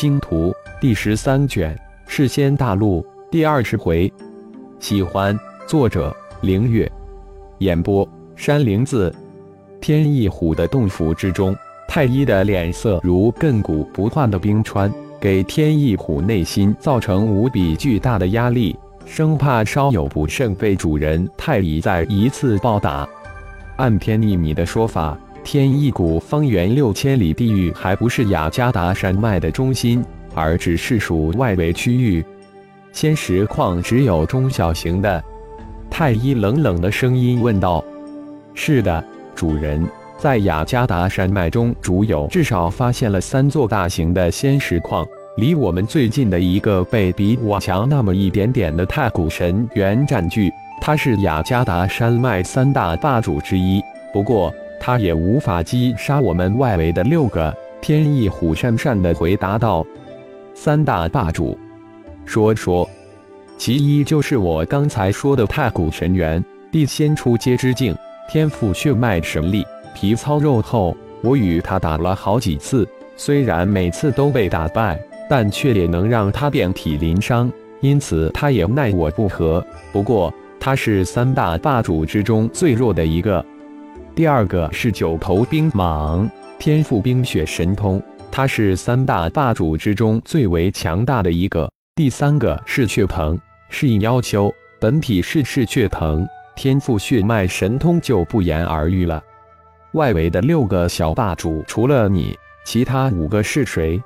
星图》第十三卷《世仙大陆》第二十回。喜欢，作者：凌月，演播：山灵子。天翼虎的洞府之中，太一的脸色如亘古不化的冰川，给天翼虎内心造成无比巨大的压力，生怕稍有不慎被主人太乙再一次暴打。按天一米的说法，天一谷方圆六千里地域还不是雅加达山脉的中心，而只是属外围区域。仙石矿只有中小型的。太一冷冷的声音问道：“是的，主人，在雅加达山脉中，主有至少发现了三座大型的仙石矿。离我们最近的一个被比我强那么一点点的太古神猿占据，他是雅加达山脉三大霸主之一。不过，他也无法击杀我们外围的六个。”天翼虎讪讪地回答道：“三大霸主。”说说，其一就是我刚才说的太古神猿，地仙出阶之境，天赋血脉神力，皮糙肉厚。我与他打了好几次，虽然每次都被打败，但却也能让他遍体鳞伤，因此他也奈我不何。不过他是三大霸主之中最弱的一个。第二个是九头冰蟒，天赋冰雪神通，他是三大霸主之中最为强大的一个。第三个是血藤，是应妖修，本体是赤血藤，天赋血脉神通就不言而喻了。外围的六个小霸主除了你，其他五个是谁？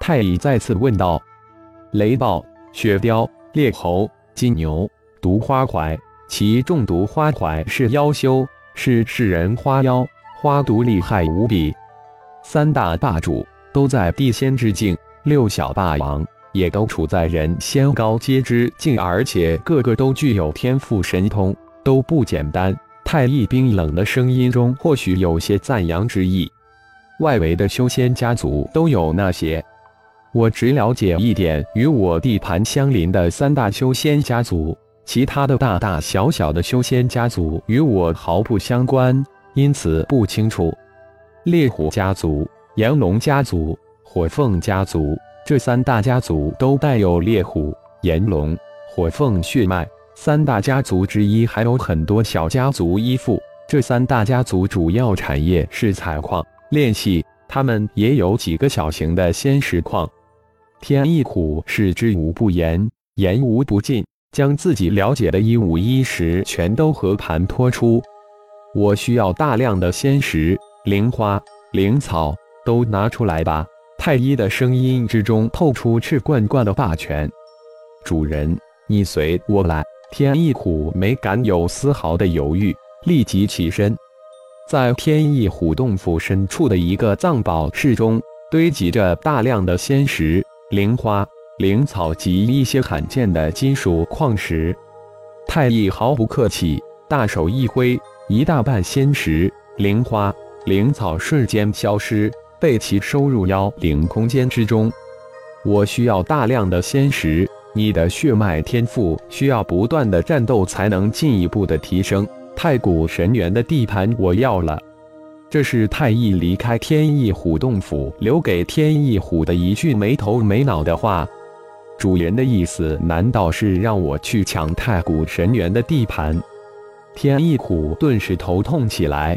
太乙再次问道。雷暴、雪雕、猎猴、金牛、毒花槐，其中毒花槐是妖修，是世人花妖，花毒厉害无比。三大霸主都在地仙之境，六小霸王。也都处在人仙高阶之境，而且个个都具有天赋神通，都不简单。太一冰冷的声音中或许有些赞扬之意。外围的修仙家族都有那些，我只了解一点与我地盘相邻的三大修仙家族，其他的大大小小的修仙家族与我毫不相关，因此不清楚。烈虎家族、炎龙家族、火凤家族。这三大家族都带有猎虎、炎龙、火凤血脉，三大家族之一还有很多小家族依附。这三大家族主要产业是采矿、炼器，他们也有几个小型的仙石矿。天翼虎是知无不言，言无不尽，将自己了解的一五一十全都和盘托出。我需要大量的仙石、灵花、灵草，都拿出来吧。太一的声音之中透出赤贯贯的霸权。主人，你随我来。天翼虎没敢有丝毫的犹豫，立即起身。在天翼虎洞府深处的一个藏宝室中，堆积着大量的仙石、灵花、灵草及一些罕见的金属矿石。太一毫不客气，大手一挥，一大半仙石、灵花、灵草瞬间消失。被其收入妖灵空间之中。我需要大量的仙石，你的血脉天赋需要不断的战斗才能进一步的提升。太古神元的地盘我要了。这是太一离开天翼虎洞府留给天翼虎的一句没头没脑的话。主人的意思难道是让我去抢太古神猿的地盘？天翼虎顿时头痛起来。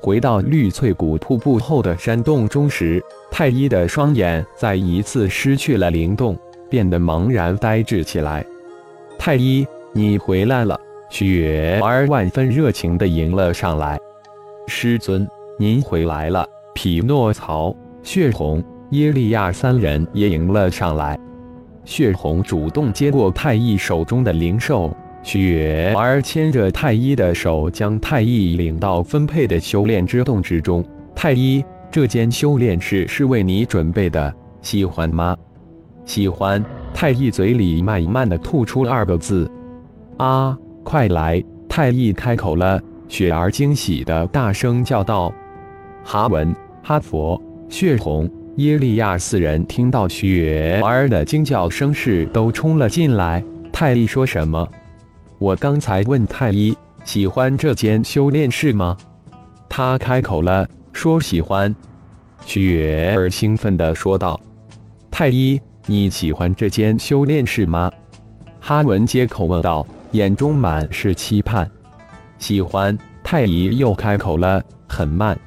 回到绿翠谷瀑布后的山洞中时，太一的双眼再一次失去了灵动，变得茫然呆滞起来。太一，你回来了！雪儿万分热情地迎了上来。师尊，您回来了！匹诺曹、血红、耶利亚三人也迎了上来。血红主动接过太一手中的灵兽。雪儿牵着太一的手，将太一领到分配的修炼之洞之中。太一，这间修炼室是为你准备的，喜欢吗？喜欢。太一嘴里慢慢的吐出二个字：“啊，快来！”太一开口了。雪儿惊喜的大声叫道：“哈文、哈佛、血红、耶利亚四人听到雪儿的惊叫声时，都冲了进来。太一说什么？我刚才问太医喜欢这间修炼室吗？他开口了，说喜欢。雪儿兴奋地说道。太医，你喜欢这间修炼室吗？哈文接口问道，眼中满是期盼。喜欢。太医又开口了，很慢。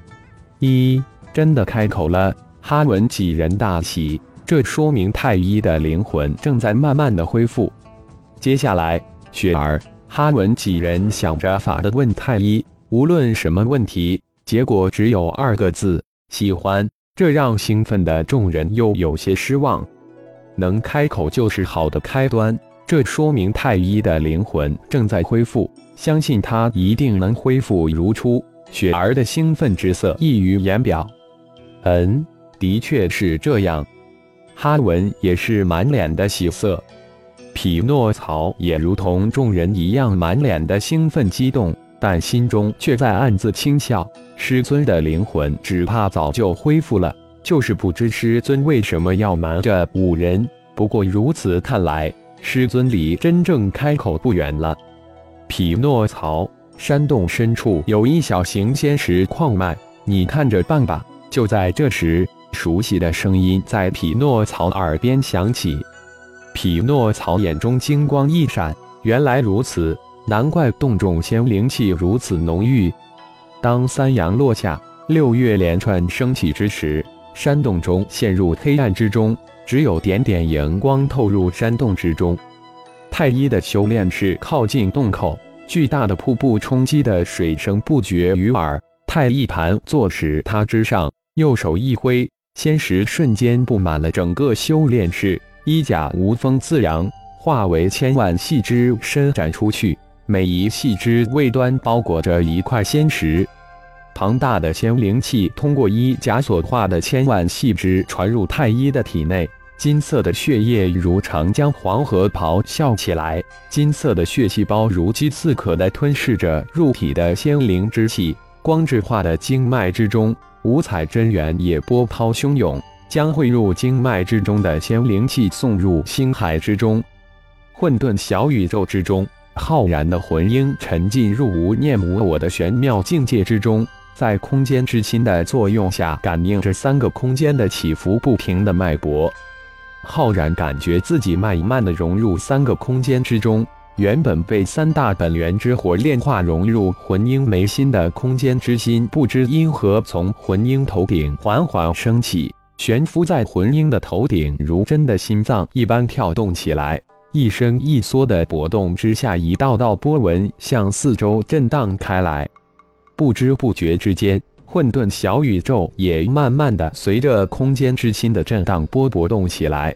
一真的开口了，哈文几人大喜，这说明太医的灵魂正在慢慢的恢复。接下来，雪儿、哈文几人想着法的问太医，无论什么问题，结果只有二个字：喜欢。这让兴奋的众人又有些失望。能开口就是好的开端，这说明太医的灵魂正在恢复。相信他一定能恢复如初。雪儿的兴奋之色溢于言表。嗯，的确是这样。哈文也是满脸的喜色。匹诺曹也如同众人一样满脸的兴奋激动，但心中却在暗自轻笑。师尊的灵魂只怕早就恢复了，就是不知师尊为什么要瞒着五人。不过如此看来，师尊离真正开口不远了。匹诺曹，山洞深处有一小型仙石矿脉，你看着办吧。就在这时，熟悉的声音在匹诺曹耳边响起。匹诺曹眼中金光一闪，原来如此，难怪洞中仙灵气如此浓郁。当三阳落下，六月连串升起之时，山洞中陷入黑暗之中，只有点点荧光透入山洞之中。太一的修炼室靠近洞口，巨大的瀑布冲击的水声不绝于耳。太一盘坐实他之上，右手一挥，仙石瞬间布满了整个修炼室，衣甲无风自扬，化为千万细枝伸展出去，每一细枝尾端包裹着一块仙石。庞大的仙灵气通过衣甲所化的千万细枝传入太一的体内。金色的血液如长江黄河咆哮起来，金色的血细胞如饥似渴地吞噬着入体的仙灵之气。光质化的经脉之中，五彩真元也波涛汹涌，将汇入经脉之中的仙灵气送入星海之中。混沌小宇宙之中，浩然的魂婴沉浸入无念无我的玄妙境界之中，在空间之心的作用下，感应着三个空间的起伏不停的脉搏。浩然感觉自己慢慢的融入三个空间之中，原本被三大本源之火炼化融入魂婴眉心的空间之心，不知因何从魂婴头顶缓缓升起，悬浮在魂婴的头顶，如真的心脏一般跳动起来，一伸一缩的搏动之下，一道道波纹向四周震荡开来，不知不觉之间，混沌小宇宙也慢慢的随着空间之心的震荡波波动起来。